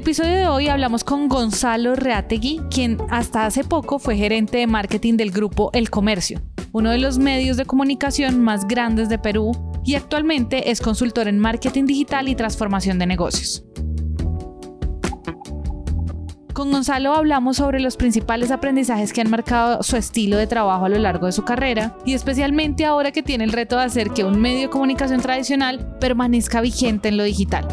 Episodio de hoy hablamos con Gonzalo Reategui, quien hasta hace poco fue gerente de marketing del grupo El Comercio, uno de los medios de comunicación más grandes de Perú, y actualmente es consultor en marketing digital y transformación de negocios. Con Gonzalo hablamos sobre los principales aprendizajes que han marcado su estilo de trabajo a lo largo de su carrera y especialmente ahora que tiene el reto de hacer que un medio de comunicación tradicional permanezca vigente en lo digital.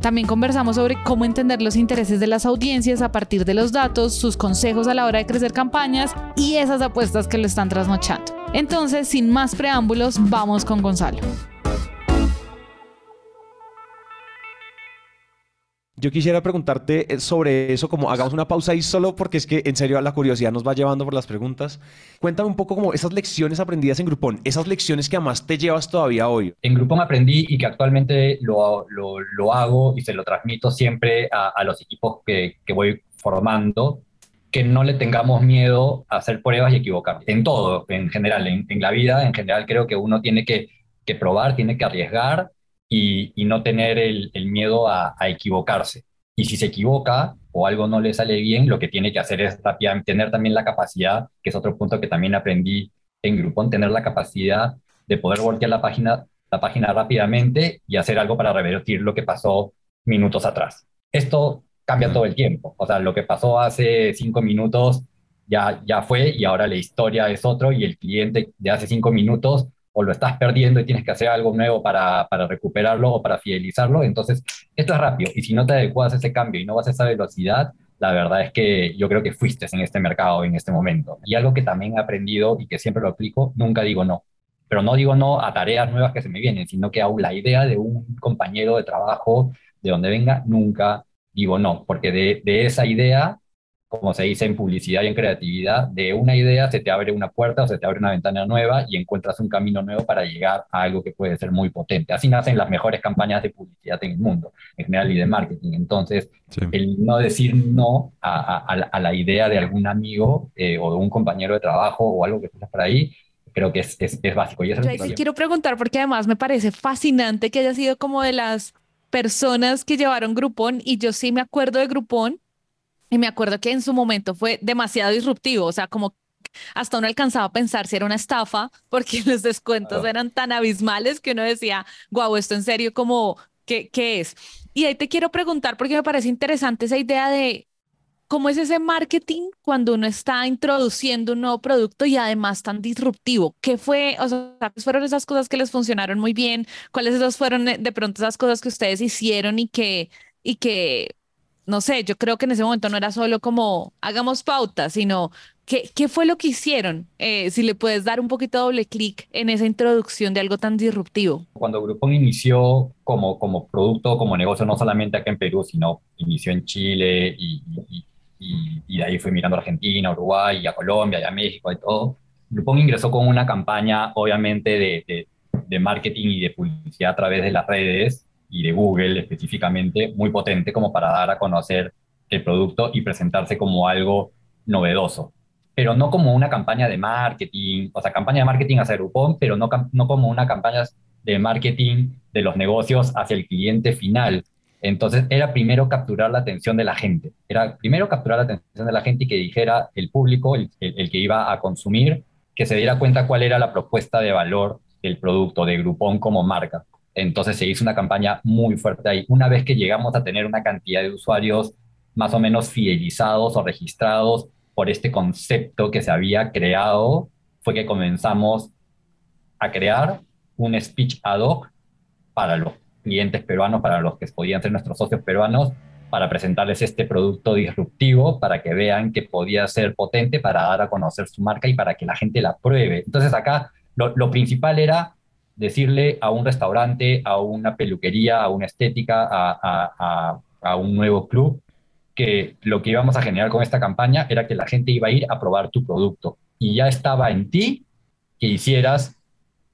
También conversamos sobre cómo entender los intereses de las audiencias a partir de los datos, sus consejos a la hora de crecer campañas y esas apuestas que lo están trasnochando. Entonces, sin más preámbulos, vamos con Gonzalo. Yo quisiera preguntarte eh, sobre eso, como hagamos una pausa ahí solo porque es que en serio la curiosidad nos va llevando por las preguntas. Cuéntame un poco como esas lecciones aprendidas en Groupon, esas lecciones que además te llevas todavía hoy. En Groupon aprendí y que actualmente lo, lo, hago y se lo transmito siempre a, a los equipos que, que, voy formando, que no le tengamos miedo a hacer pruebas y equivocar. En todo, en general, en, en la vida, en general creo que uno tiene que, que probar, tiene que arriesgar y, no tener el, miedo a, equivocarse. Y si se equivoca o algo no le sale bien, lo que tiene que hacer es tener también la capacidad, que es otro punto que también aprendí en Groupon, tener la capacidad de poder voltear la página, la página rápidamente y hacer algo para revertir lo que pasó minutos atrás. Esto cambia todo el tiempo. O sea, lo que pasó hace cinco minutos ya, ya fue y ahora la historia es otro y el cliente de hace cinco minutos o lo estás perdiendo y tienes que hacer algo nuevo para, para, recuperarlo o para fidelizarlo. Entonces, esto es rápido. Y si no te adecuas a ese cambio y no vas a esa velocidad, la verdad es que yo creo que fuiste en este mercado en este momento. Y algo que también he aprendido y que siempre lo aplico, nunca digo no. Pero no digo no a tareas nuevas que se me vienen, sino que a la idea de un compañero de trabajo, de donde venga, nunca digo no, porque de esa idea como se dice en publicidad y en creatividad, de una idea se te abre una puerta o se te abre una ventana nueva y encuentras un camino nuevo para llegar a algo que puede ser muy potente. Así nacen las mejores campañas de publicidad en el mundo, en general, y de marketing. Entonces, el no decir no a, la idea de algún amigo eh, o de un compañero de trabajo o algo que estés por ahí, creo que es, es, básico. Y Yo sí quiero preguntar, porque además me parece fascinante que haya sido como de las personas que llevaron Groupon y yo sí me acuerdo de Groupon y me acuerdo que en su momento fue demasiado disruptivo, o sea, como hasta uno alcanzaba a pensar si era una estafa, porque los descuentos eran tan abismales que uno decía, guau, esto en serio, como, ¿qué, ¿qué es? Y ahí te quiero preguntar, porque me parece interesante esa idea de cómo es ese marketing cuando uno está introduciendo un nuevo producto y además tan disruptivo. ¿Qué fue, o sea, cuáles fueron esas cosas que les funcionaron muy bien? ¿Cuáles esas fueron eh, de pronto esas cosas que ustedes hicieron y que, y que no sé, yo creo que en ese momento no era solo como hagamos pautas, sino ¿qué, qué fue lo que hicieron? Eh, si le puedes dar un poquito doble clic en esa introducción de algo tan disruptivo. Cuando Groupon inició como, como producto, como negocio, no solamente acá en Perú, sino inició en Chile y, y, y, de ahí fue mirando a Argentina, Uruguay, a Colombia, y a México y todo. Groupon ingresó con una campaña, obviamente, de, de, de marketing y de publicidad a través de las redes, y de Google específicamente muy potente como para dar a conocer el producto y presentarse como algo novedoso, pero no como una campaña de marketing, o sea, campaña de marketing hacia Groupon, pero no, no como una campaña de marketing de los negocios hacia el cliente final. Entonces era primero capturar la atención de la gente, era primero capturar la atención de la gente y que dijera el público, el, el que iba a consumir, que se diera cuenta cuál era la propuesta de valor del producto de Groupon como marca. Entonces se hizo una campaña muy fuerte ahí. Una vez que llegamos a tener una cantidad de usuarios más o menos fidelizados o registrados por este concepto que se había creado, fue que comenzamos a crear un speech ad hoc para los clientes peruanos, para los que podían ser nuestros socios peruanos, para presentarles este producto disruptivo, para que vean que podía ser potente, para dar a conocer su marca y para que la gente la pruebe. Entonces acá lo, lo principal era decirle a un restaurante, a una peluquería, a una estética, a, un nuevo club, que lo que íbamos a generar con esta campaña era que la gente iba a ir a probar tu producto y ya estaba en ti que hicieras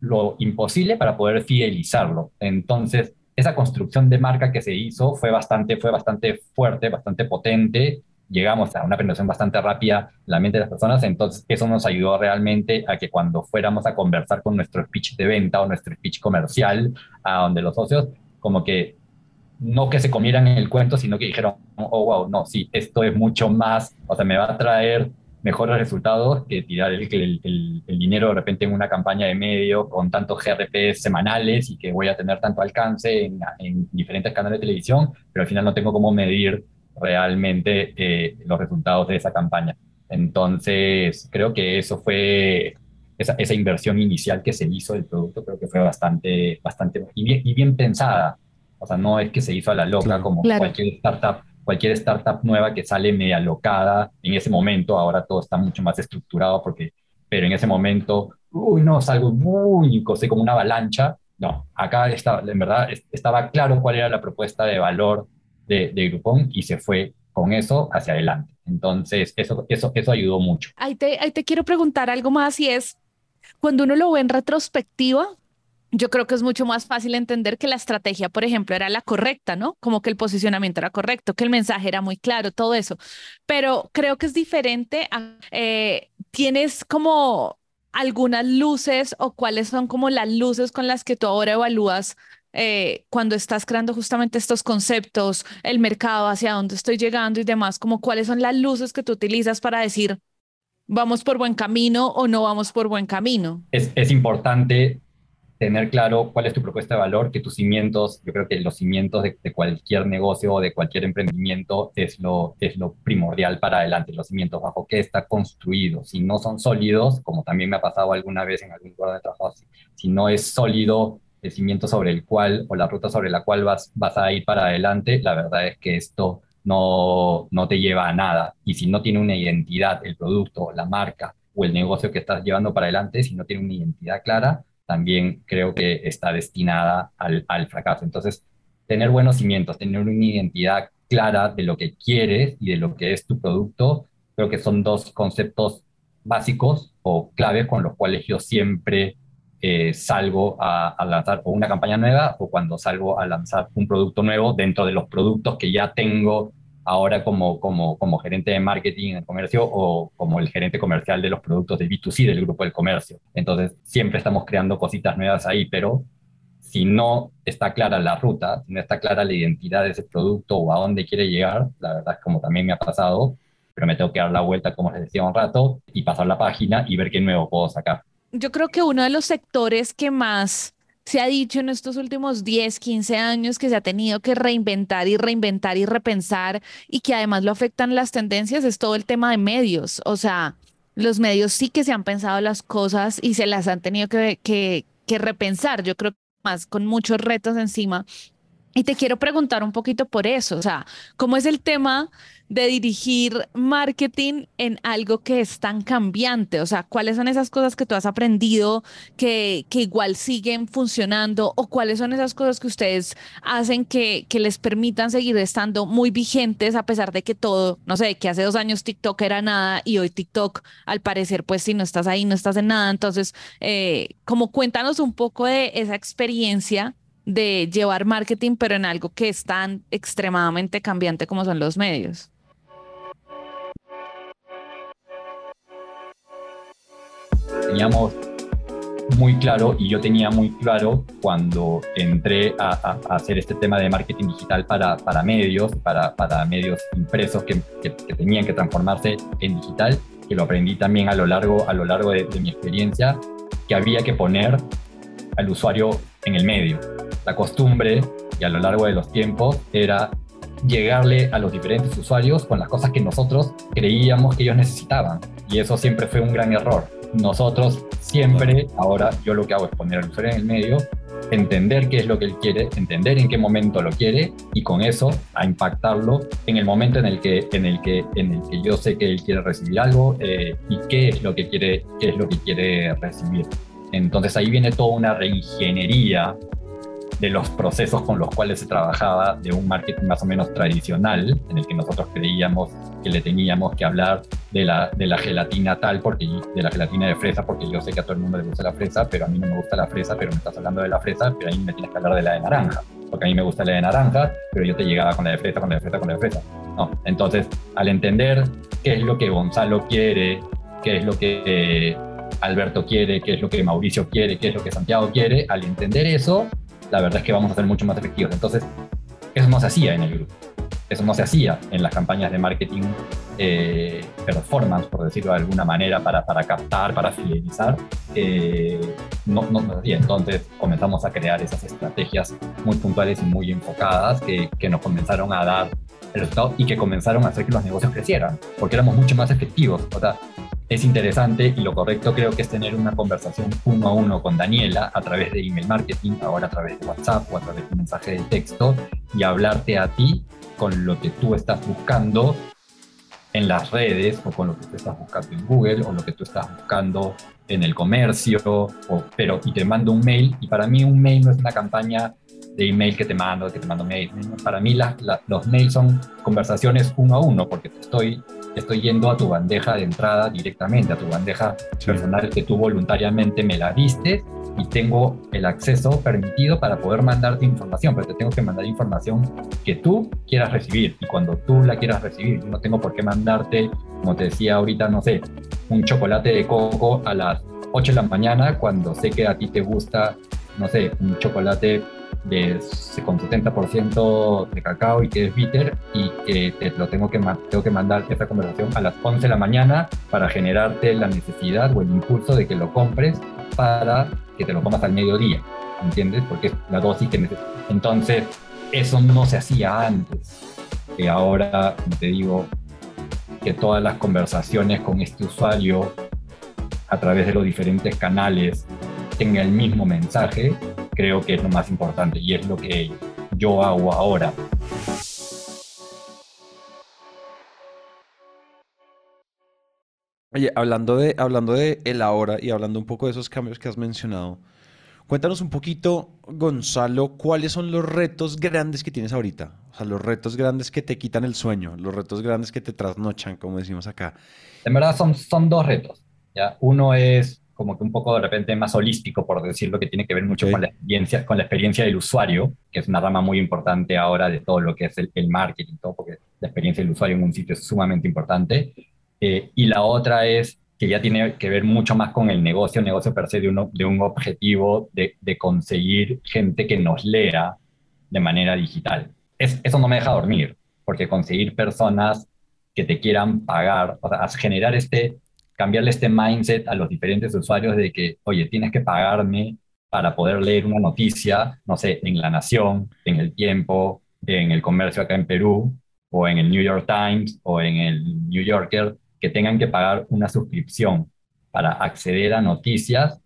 lo imposible para poder fidelizarlo. Entonces, esa construcción de marca que se hizo fue bastante, fue bastante fuerte, bastante potente. Llegamos a una penetración bastante rápida en la mente de las personas, entonces eso nos ayudó realmente a que cuando fuéramos a conversar con nuestro speech de venta o nuestro speech comercial a donde los socios, como que no que se comieran el cuento, sino que dijeron, oh, wow, no, sí, esto es mucho más, o sea, me va a traer mejores resultados que tirar el, el, el, dinero de repente en una campaña de medio con tantos GRPs semanales y que voy a tener tanto alcance en, en diferentes canales de televisión, pero al final no tengo cómo medir realmente eh, los resultados de esa campaña. Entonces, creo que eso fue esa, esa, inversión inicial que se hizo del producto, creo que fue bastante, bastante y bien, y bien pensada. O sea, no es que se hizo a la loca como cualquier startup cualquier startup nueva que sale media alocada en ese momento, ahora todo está mucho más estructurado porque, pero en ese momento, uy, no, salgo muy, cosé como una avalancha. No, acá está, en verdad estaba claro cuál era la propuesta de valor de, de Groupon y se fue con eso hacia adelante. Entonces, eso, eso, eso ayudó mucho. Ahí te, ahí te quiero preguntar algo más y es, cuando uno lo ve en retrospectiva, yo creo que es mucho más fácil entender que la estrategia, por ejemplo, era la correcta, ¿no? Como que el posicionamiento era correcto, que el mensaje era muy claro, todo eso. Pero creo que es diferente. Eh, tienes como algunas luces o cuáles son como las luces con las que tú ahora evalúas eh, cuando estás creando justamente estos conceptos, el mercado, hacia dónde estoy llegando y demás, como cuáles son las luces que tú utilizas para decir, vamos por buen camino o no vamos por buen camino. Es, importante tener claro cuál es tu propuesta de valor, que tus cimientos, yo creo que los cimientos de, cualquier negocio o de cualquier emprendimiento es lo, es lo primordial para adelante, los cimientos bajo qué está construido. Si no son sólidos, como también me ha pasado alguna vez en algún lugar de trabajo, si, no es sólido el cimiento sobre el cual o la ruta sobre la cual vas, vas a ir para adelante, la verdad es que esto no, no te lleva a nada. Y si no tiene una identidad, el producto, la marca o el negocio que estás llevando para adelante, si no tiene una identidad clara, también creo que está destinada al, al, fracaso. Entonces, tener buenos cimientos, tener una identidad clara de lo que quieres y de lo que es tu producto, creo que son dos conceptos básicos o claves con los cuales yo siempre eh, salgo a, lanzar o una campaña nueva o cuando salgo a lanzar un producto nuevo dentro de los productos que ya tengo ahora como, como, como gerente de marketing en comercio o como el gerente comercial de los productos de B2C del grupo del comercio. Entonces, siempre estamos creando cositas nuevas ahí, pero si no está clara la ruta, si no está clara la identidad de ese producto o a dónde quiere llegar, la verdad es como también me ha pasado, pero me tengo que dar la vuelta, como les decía un rato, y pasar la página y ver qué nuevo puedo sacar. Yo creo que uno de los sectores que más se ha dicho en estos últimos 10, 15 años que se ha tenido que reinventar y reinventar y repensar y que además lo afectan las tendencias es todo el tema de medios. O sea, los medios sí que se han pensado las cosas y se las han tenido que, que, repensar. Yo creo que más con muchos retos encima. Y te quiero preguntar un poquito por eso, o sea, ¿cómo es el tema de dirigir marketing en algo que es tan cambiante? O sea, ¿cuáles son esas cosas que tú has aprendido que, que igual siguen funcionando o cuáles son esas cosas que ustedes hacen que, que les permitan seguir estando muy vigentes a pesar de que todo, no sé, que hace dos años TikTok era nada y hoy TikTok al parecer pues si no estás ahí no estás en nada. Entonces, eh, como cuéntanos un poco de esa experiencia de llevar marketing, pero en algo que es tan extremadamente cambiante como son los medios. teníamos muy claro y yo tenía muy claro cuando entré a, hacer este tema de marketing digital para, para medios, para, para medios impresos que, que, tenían que transformarse en digital, que lo aprendí también a lo largo, a lo largo de, de mi experiencia, que había que poner al usuario en el medio. La costumbre y a lo largo de los tiempos era llegarle a los diferentes usuarios con las cosas que nosotros creíamos que ellos necesitaban. Y eso siempre fue un gran error nosotros siempre, ahora yo lo que hago es poner al usuario en el medio, entender qué es lo que él quiere, entender en qué momento lo quiere y con eso a impactarlo en el momento en el que, en el que, en el que yo sé que él quiere recibir algo eh, y qué es lo que quiere, qué es lo que quiere recibir. Entonces ahí viene toda una reingeniería de los procesos con los cuales se trabajaba de un marketing más o menos tradicional, en el que nosotros creíamos que le teníamos que hablar de la, de la gelatina tal, porque, de la gelatina de fresa, porque yo sé que a todo el mundo le gusta la fresa, pero a mí no me gusta la fresa, pero me estás hablando de la fresa, pero ahí me tienes que hablar de la de naranja, porque a mí me gusta la de naranja, pero yo te llegaba con la de fresa, con la de fresa, con la de fresa. No. Entonces, al entender qué es lo que Gonzalo quiere, qué es lo que Alberto quiere, qué es lo que Mauricio quiere, qué es lo que Santiago quiere, al entender eso, la verdad es que vamos a ser mucho más efectivos. Entonces, eso no se hacía en el grupo. Eso no se hacía en las campañas de marketing eh, performance, por decirlo de alguna manera, para, para captar, para fidelizar. Eh, no, no, hacía. Entonces comenzamos a crear esas estrategias muy puntuales y muy enfocadas que, que nos comenzaron a dar el resultado y que comenzaron a hacer que los negocios crecieran, porque éramos mucho más efectivos. O sea, es interesante y lo correcto creo que es tener una conversación uno a uno con Daniela a través de email marketing, ahora a través de WhatsApp o a través de un mensaje de texto y hablarte a ti con lo que tú estás buscando en las redes o con lo que tú estás buscando en Google o lo que tú estás buscando en el comercio, pero y te mando un mail y para mí un mail no es una campaña de email que te mando, que te mando mail. Para mí los mails son conversaciones uno a uno porque te estoy estoy yendo a tu bandeja de entrada directamente, a tu bandeja personal que tú voluntariamente me la diste y tengo el acceso permitido para poder mandarte información, pero te tengo que mandar información que tú quieras recibir. Y cuando tú la quieras recibir, yo no tengo por qué mandarte, como te decía ahorita, no sé, un chocolate de coco a las 8 de la mañana cuando sé que a ti te gusta, no sé, un chocolate de, con 70% de cacao y que es bitter y que te lo tengo que, tengo que mandar esta conversación a las 11 de la mañana para generarte la necesidad o el impulso de que lo compres para que te lo comas al mediodía, ¿entiendes? Porque es la dosis que necesitas. Entonces, eso no se hacía antes. Que ahora, te digo, que todas las conversaciones con este usuario a través de los diferentes canales tengan el mismo mensaje, creo que es lo más importante y es lo que yo hago ahora. Oye, hablando de, hablando de el ahora y hablando un poco de esos cambios que has mencionado, cuéntanos un poquito, Gonzalo, cuáles son los retos grandes que tienes ahorita. O sea, los retos grandes que te quitan el sueño, los retos grandes que te trasnochan, como decimos acá. En verdad son, son dos retos. ¿ya? Uno es como que un poco de repente más holístico, por decirlo, que tiene que ver mucho con, la experiencia, con la experiencia del usuario, que es una rama muy importante ahora de todo lo que es el, el marketing, todo, porque la experiencia del usuario en un sitio es sumamente importante. Eh, y la otra es que ya tiene que ver mucho más con el negocio, negocio per se de, uno, de un objetivo de, de, conseguir gente que nos lea de manera digital. Es, eso no me deja dormir, porque conseguir personas que te quieran pagar, o sea, generar este cambiarle este mindset a los diferentes usuarios de que, oye, tienes que pagarme para poder leer una noticia, no sé, en La Nación, en El Tiempo, en el comercio acá en Perú, o en el New York Times, o en el New Yorker, que tengan que pagar una suscripción para acceder a noticias,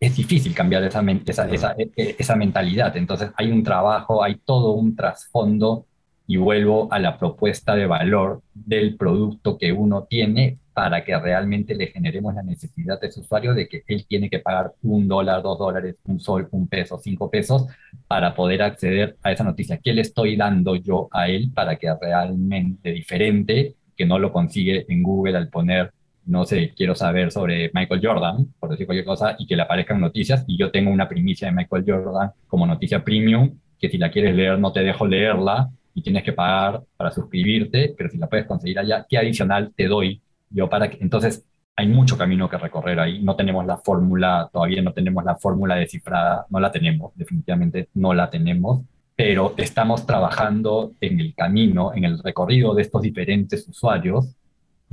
es difícil cambiar esa, esa, esa, e, e, esa mentalidad. Entonces hay un trabajo, hay todo un trasfondo y vuelvo a la propuesta de valor del producto que uno tiene para que realmente le generemos la necesidad de ese usuario de que él tiene que pagar un dólar, dos dólares, un sol, un peso, cinco pesos para poder acceder a esa noticia. ¿Qué le estoy dando yo a él para que realmente diferente, que no lo consigue en Google al poner, no sé, quiero saber sobre Michael Jordan, por decir cualquier cosa, y que le aparezcan noticias y yo tengo una primicia de Michael Jordan como noticia premium, que si la quieres leer no te dejo leerla y tienes que pagar para suscribirte, pero si la puedes conseguir allá, ¿qué adicional te doy yo para que, entonces, hay mucho camino que recorrer ahí. No tenemos la fórmula, todavía no tenemos la fórmula descifrada, no la tenemos, definitivamente no la tenemos, pero estamos trabajando en el camino, en el recorrido de estos diferentes usuarios,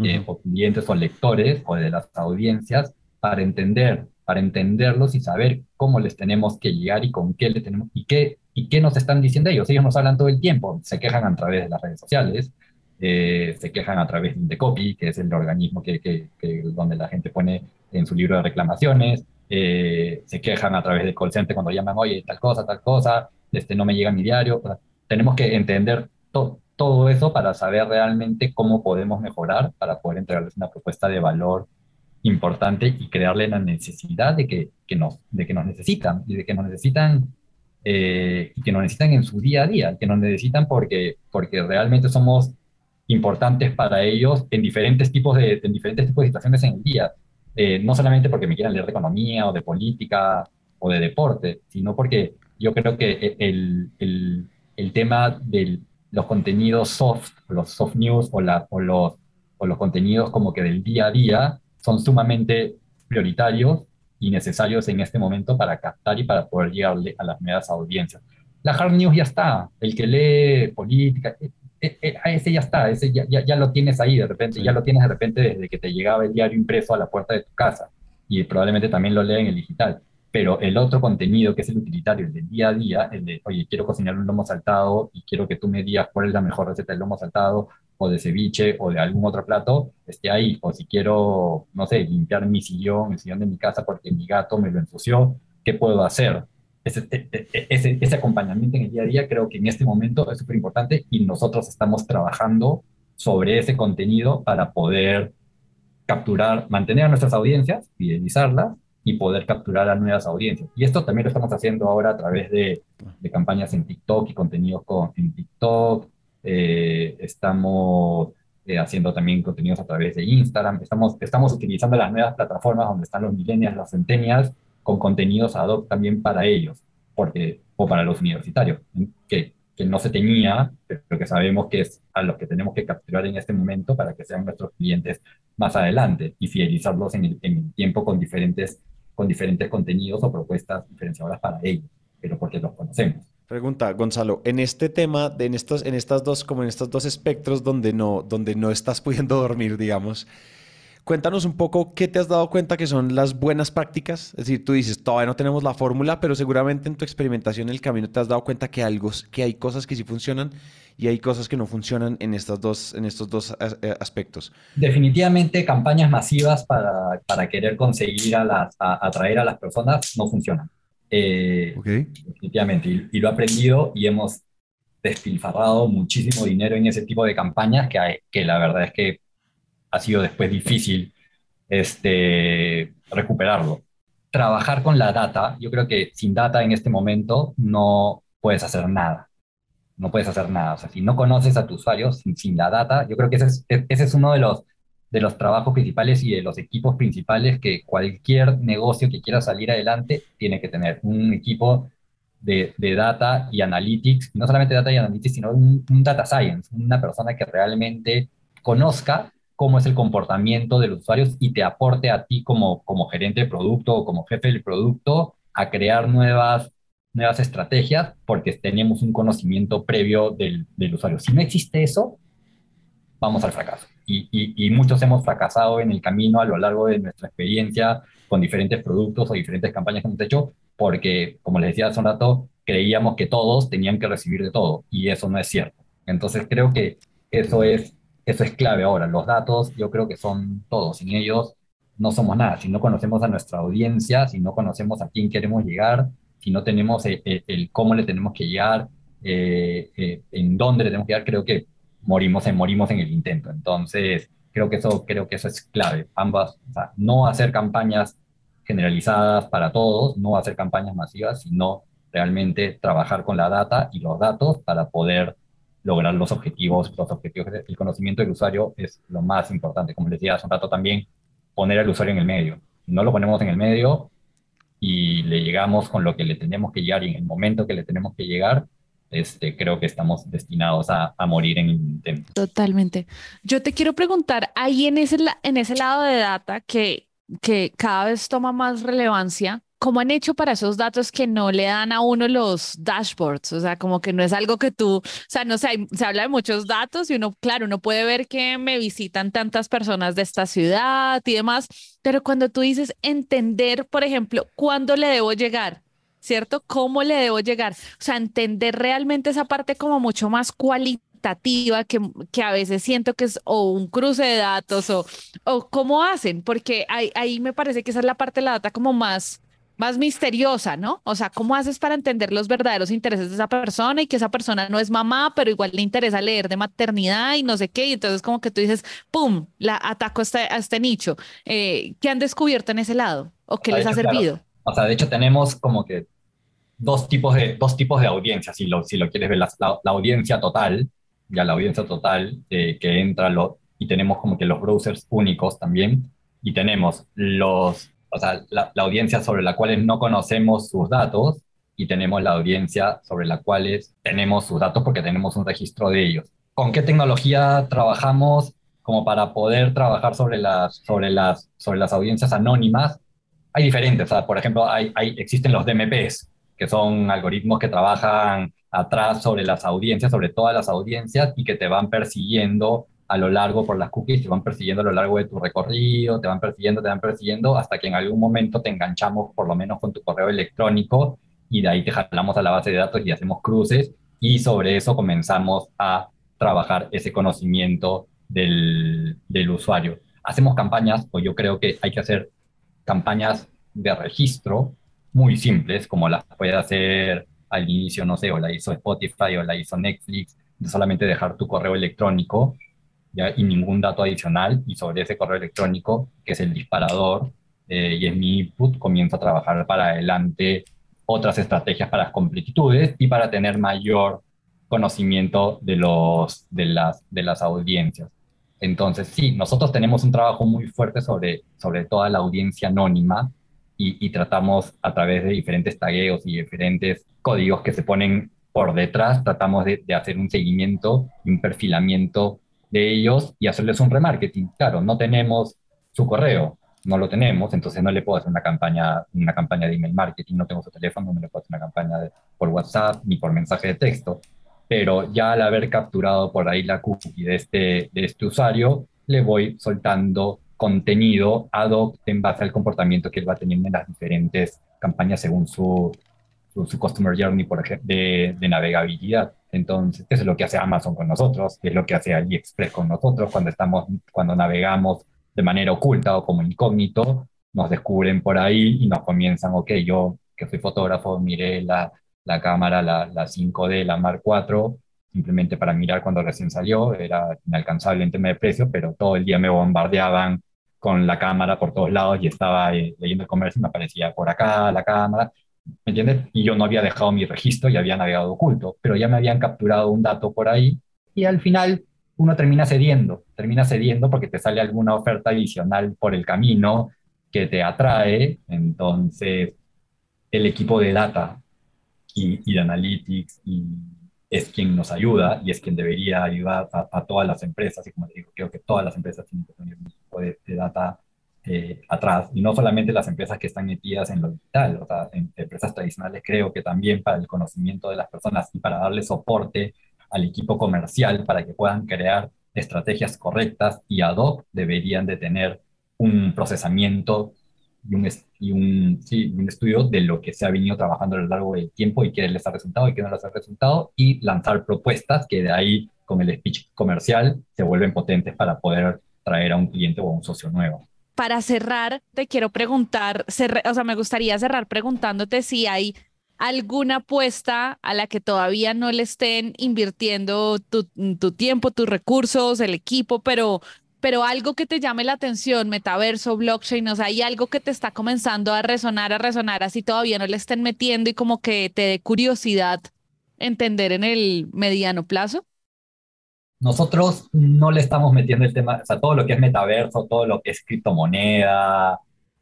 eh, o clientes o lectores o de las audiencias, para entender, para entenderlos y saber cómo les tenemos que llegar y con qué les tenemos y qué y qué nos están diciendo ellos. Ellos nos hablan todo el tiempo, se quejan a través de las redes sociales, eh, se quejan a través de Copy, que es el organismo que, que, donde la gente pone en su libro de reclamaciones, eh, se quejan a través del call center cuando llaman, oye, tal cosa, tal cosa, este, no me llega mi diario. tenemos que entender todo eso para saber realmente cómo podemos mejorar, para poder entregarles una propuesta de valor importante y crearle la necesidad de que, que, nos, de que nos necesitan y de que nos necesitan eh, y que nos necesitan en su día a día, que nos necesitan porque, porque realmente somos importantes para ellos en diferentes tipos de, en diferentes tipos de situaciones en el día. Eh, no solamente porque me quieran leer de economía o de política o de deporte, sino porque yo creo que el, el, el tema de los contenidos soft, los soft news o, la, o, los, o los contenidos como que del día a día son sumamente prioritarios y necesarios en este momento para captar y para poder llegarle a las nuevas audiencias. La hard news ya está, el que lee política, eh, eh, eh, ese ya está, ese ya, ya, ya, lo tienes ahí de repente, ya lo tienes de repente desde que te llegaba el diario impreso a la puerta de tu casa y probablemente también lo lee en el digital. Pero el otro contenido, que es el utilitario, el del día a día, el de, oye, quiero cocinar un lomo saltado y quiero que tú me digas cuál es la mejor receta del lomo saltado, o de ceviche, o de algún otro plato, esté ahí. O si quiero, no sé, limpiar mi sillón, el sillón de mi casa porque mi gato me lo ensució, ¿qué puedo hacer? Ese, e, e, e, ese, ese acompañamiento en el día a día creo que en este momento es súper importante y nosotros estamos trabajando sobre ese contenido para poder capturar, mantener a nuestras audiencias, fidelizarlas y poder capturar a nuevas audiencias. Y esto también lo estamos haciendo ahora a través de, de campañas en TikTok y contenidos con, en TikTok. Eh, estamos eh, haciendo también contenidos a través de Instagram. Estamos, estamos utilizando las nuevas plataformas donde están los millennials, las centennials, con contenidos ad hoc también para ellos, porque, o para los universitarios, que, que no se tenía, pero que sabemos que es a los que tenemos que capturar en este momento para que sean nuestros clientes más adelante y fidelizarlos en el, en el tiempo con diferentes con diferentes contenidos o propuestas diferenciadoras para ellos, pero porque los conocemos. Pregunta, Gonzalo, en este tema, de, en, estos, en estas dos, como en estos dos espectros donde no, donde no estás pudiendo dormir, digamos, cuéntanos un poco qué te has dado cuenta que son las buenas prácticas. Es decir, tú dices, todavía no tenemos la fórmula, pero seguramente en tu experimentación en el camino te has dado cuenta que, algo, que hay cosas que sí funcionan y hay cosas que no funcionan en, estas dos, en estos dos eh, aspectos. Definitivamente campañas masivas para, para querer conseguir a las, a, atraer a las personas no funcionan. Eh, Definitivamente, y, y, lo he aprendido y hemos despilfarrado muchísimo dinero en ese tipo de campañas que, hay, que la verdad es que ha sido después difícil este, recuperarlo. Trabajar con la data, yo creo que sin data en este momento no puedes hacer nada no puedes hacer nada. O sea, si no conoces a tu usuario sin, sin la data, yo creo que ese es, ese es uno de los, de los trabajos principales y de los equipos principales que cualquier negocio que quiera salir adelante tiene que tener. Un equipo de, de data y analytics, no solamente data y analytics, sino un, un data science, una persona que realmente conozca cómo es el comportamiento de los usuarios y te aporte a ti como, como gerente de producto o como jefe del producto a crear nuevas nuevas estrategias porque tenemos un conocimiento previo del, del usuario. Si no existe eso, vamos al fracaso. Y, y, y, muchos hemos fracasado en el camino a lo largo de nuestra experiencia con diferentes productos o diferentes campañas que hemos hecho porque, como les decía hace un rato, creíamos que todos tenían que recibir de todo y eso no es cierto. Entonces creo que eso es, eso es clave ahora. Los datos yo creo que son todos. Sin ellos no somos nada. Si no conocemos a nuestra audiencia, si no conocemos a quién queremos llegar, si no tenemos el, cómo le tenemos que llegar, eh, eh, en dónde le tenemos que llegar, creo que morimos en, morimos en el intento. Entonces, creo que eso, creo que eso es clave. Ambas, o sea, no hacer campañas generalizadas para todos, no hacer campañas masivas, sino realmente trabajar con la data y los datos para poder lograr los objetivos, los objetivos. El conocimiento del usuario es lo más importante. Como les decía hace un rato también, poner al usuario en el medio. No lo ponemos en el medio, y le llegamos con lo que le tenemos que llegar y en el momento que le tenemos que llegar, este, creo que estamos destinados a, a, morir en el intento. Totalmente. Yo te quiero preguntar, ahí en ese, en ese lado de data que, que cada vez toma más relevancia, ¿Cómo han hecho para esos datos que no le dan a uno los dashboards? O sea, como que no es algo que tú, o sea, no sé, se habla de muchos datos y uno, claro, uno puede ver que me visitan tantas personas de esta ciudad y demás, pero cuando tú dices entender, por ejemplo, cuándo le debo llegar, ¿cierto? ¿Cómo le debo llegar? O sea, entender realmente esa parte como mucho más cualitativa que, que a veces siento que es o un cruce de datos o, o cómo hacen, porque ahí, ahí me parece que esa es la parte de la data como más más misteriosa, ¿no? O sea, ¿cómo haces para entender los verdaderos intereses de esa persona y que esa persona no es mamá, pero igual le interesa leer de maternidad y no sé qué? Y entonces como que tú dices, ¡pum!, la ataco a este, a este nicho. Eh, ¿Qué han descubierto en ese lado? ¿O qué les ha servido? O sea, de hecho tenemos como que dos tipos de, dos tipos de audiencia, si lo, si lo quieres ver, la, la, audiencia total, ya la audiencia total eh, que entra, lo, y tenemos como que los browsers únicos también, y tenemos los o sea, la, audiencia sobre la cual no conocemos sus datos y tenemos la audiencia sobre la cual tenemos sus datos porque tenemos un registro de ellos. ¿Con qué tecnología trabajamos como para poder trabajar sobre las, sobre las, sobre las audiencias anónimas? Hay diferentes, por ejemplo, hay, existen los DMPs, que son algoritmos que trabajan atrás sobre las audiencias, sobre todas las audiencias y que te van persiguiendo a lo largo por las cookies, te van persiguiendo a lo largo de tu recorrido, te van persiguiendo, te van persiguiendo, hasta que en algún momento te enganchamos por lo menos con tu correo electrónico y de ahí te jalamos a la base de datos y hacemos cruces y sobre eso comenzamos a trabajar ese conocimiento del, del usuario. Hacemos campañas, o yo creo que hay que hacer campañas de registro muy simples, como las puede hacer al inicio, no sé, o la hizo Spotify o la hizo Netflix, de solamente dejar tu correo electrónico y ningún dato adicional. Y sobre ese correo electrónico, que es el disparador eh, y es mi input, comienzo a trabajar para adelante otras estrategias para las completitudes y para tener mayor conocimiento de, los, de, las, de las audiencias. Entonces, sí, nosotros tenemos un trabajo muy fuerte sobre, sobre toda la audiencia anónima y, tratamos a través de diferentes tagueos y diferentes códigos que se ponen por detrás, tratamos de, de hacer un seguimiento un perfilamiento de ellos y hacerles un remarketing. Claro, no tenemos su correo, no lo tenemos, entonces no le puedo hacer una campaña, una campaña de email marketing, no tengo su teléfono, no le puedo hacer una campaña por WhatsApp ni por mensaje de texto. Pero ya al haber capturado por ahí la cookie de este, de este usuario, le voy soltando contenido ad hoc en base al comportamiento que él va teniendo en las diferentes campañas según su, su, Customer Journey, por ejemplo, de, de navegabilidad. Entonces, eso es lo que hace Amazon con nosotros, es lo que hace AliExpress con nosotros cuando, estamos, cuando navegamos de manera oculta o como incógnito, nos descubren por ahí y nos comienzan, ok, yo que soy fotógrafo, miré la, la cámara, la, la 5D, la Mark IV, simplemente para mirar cuando recién salió, era inalcanzable en tema de precio, pero todo el día me bombardeaban con la cámara por todos lados y estaba eh, leyendo el comercio y me aparecía por acá la cámara ¿me entiendes? Y yo no había dejado mi registro y había navegado oculto, pero ya me habían capturado un dato por ahí y al final uno termina cediendo, termina cediendo porque te sale alguna oferta adicional por el camino que te atrae, entonces el equipo de data y, y de analytics y es quien nos ayuda y es quien debería ayudar a, todas las empresas, y como te digo, creo que todas las empresas tienen que tener un equipo de, de data eh, atrás, y no solamente las empresas que están metidas en lo digital, o sea, en empresas tradicionales creo que también para el conocimiento de las personas y para darle soporte al equipo comercial para que puedan crear estrategias correctas y ad hoc deberían de tener un procesamiento y un, y un, sí, un estudio de lo que se ha venido trabajando a lo largo del tiempo y qué les ha resultado y qué no les ha resultado y lanzar propuestas que de ahí con el speech comercial se vuelven potentes para poder traer a un cliente o a un socio nuevo para cerrar, te quiero preguntar, o sea, me gustaría cerrar preguntándote si hay alguna apuesta a la que todavía no le estén invirtiendo tu, tiempo, tus recursos, el equipo, pero, pero algo que te llame la atención, metaverso, blockchain, o sea, hay algo que te está comenzando a resonar, a resonar, así todavía no le estén metiendo y como que te dé curiosidad entender en el mediano plazo. Nosotros no le estamos metiendo el tema, o sea, todo lo que es metaverso, todo lo que es criptomoneda,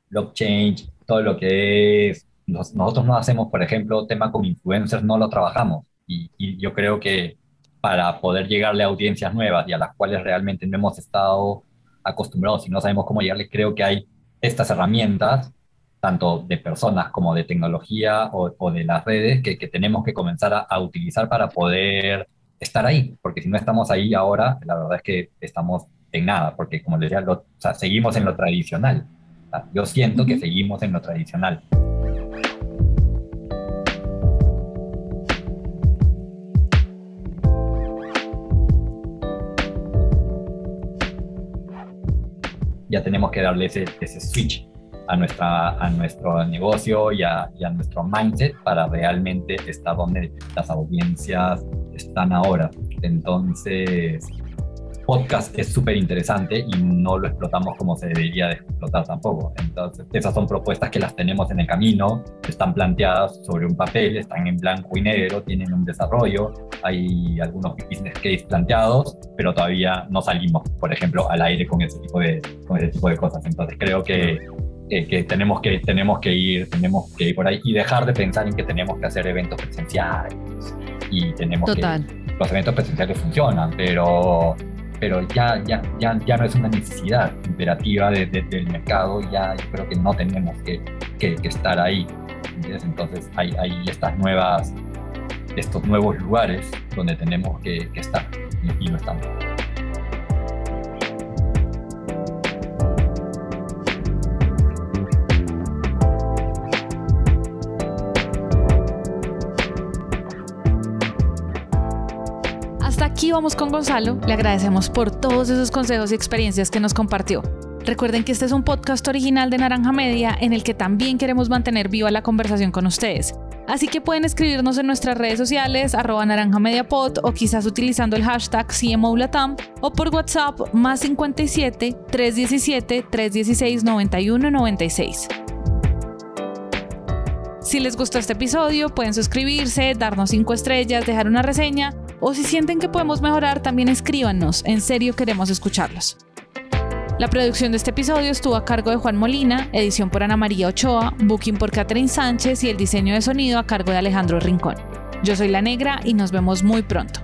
blockchain, todo lo que es, nosotros no hacemos, por ejemplo, tema con influencers, no lo trabajamos. Y, y, yo creo que para poder llegarle a audiencias nuevas y a las cuales realmente no hemos estado acostumbrados y no sabemos cómo llegarle, creo que hay estas herramientas, tanto de personas como de tecnología o, o de las redes, que, que, tenemos que comenzar a, a utilizar para poder estar ahí, porque si no estamos ahí ahora, la verdad es que estamos en nada, porque como les decía, lo, o sea, seguimos en lo tradicional. yo siento que seguimos en lo tradicional. Ya tenemos que darle ese, ese switch a, nuestra, a nuestro negocio y a, y a nuestro mindset para realmente estar donde las audiencias están ahora. Entonces, podcast es súper interesante y no lo explotamos como se debería de explotar tampoco. Entonces, esas son propuestas que las tenemos en el camino, están planteadas sobre un papel, están en blanco y negro, tienen un desarrollo, hay algunos business case planteados, pero todavía no salimos, por ejemplo, al aire con ese tipo de, con ese tipo de cosas. Entonces, creo que que tenemos que tenemos que ir tenemos que ir por ahí y dejar de pensar en que tenemos que hacer eventos presenciales y tenemos Total. que los eventos presenciales funcionan pero pero ya, ya, ya, ya no es una necesidad imperativa de, del mercado, ya creo que no tenemos que, que, estar ahí. Entonces hay, hay, estas nuevas, estos nuevos lugares donde tenemos que, que estar y, y no estamos. Aquí vamos con Gonzalo. Le agradecemos por todos esos consejos y experiencias que nos compartió. Recuerden que este es un podcast original de Naranja Media en el que también queremos mantener viva la conversación con ustedes. Así que pueden escribirnos en nuestras redes sociales, arroba naranjamediapod o quizás utilizando el hashtag CMOLATAM o por WhatsApp más 57 317 316 9196. Si les gustó este episodio, pueden suscribirse, darnos 5 estrellas, dejar una reseña o si sienten que podemos mejorar, también escríbanos. En serio queremos escucharlos. La producción de este episodio estuvo a cargo de Juan Molina, edición por Ana María Ochoa, booking por Catherine Sánchez y el diseño de sonido a cargo de Alejandro Rincón. Yo soy La Negra y nos vemos muy pronto.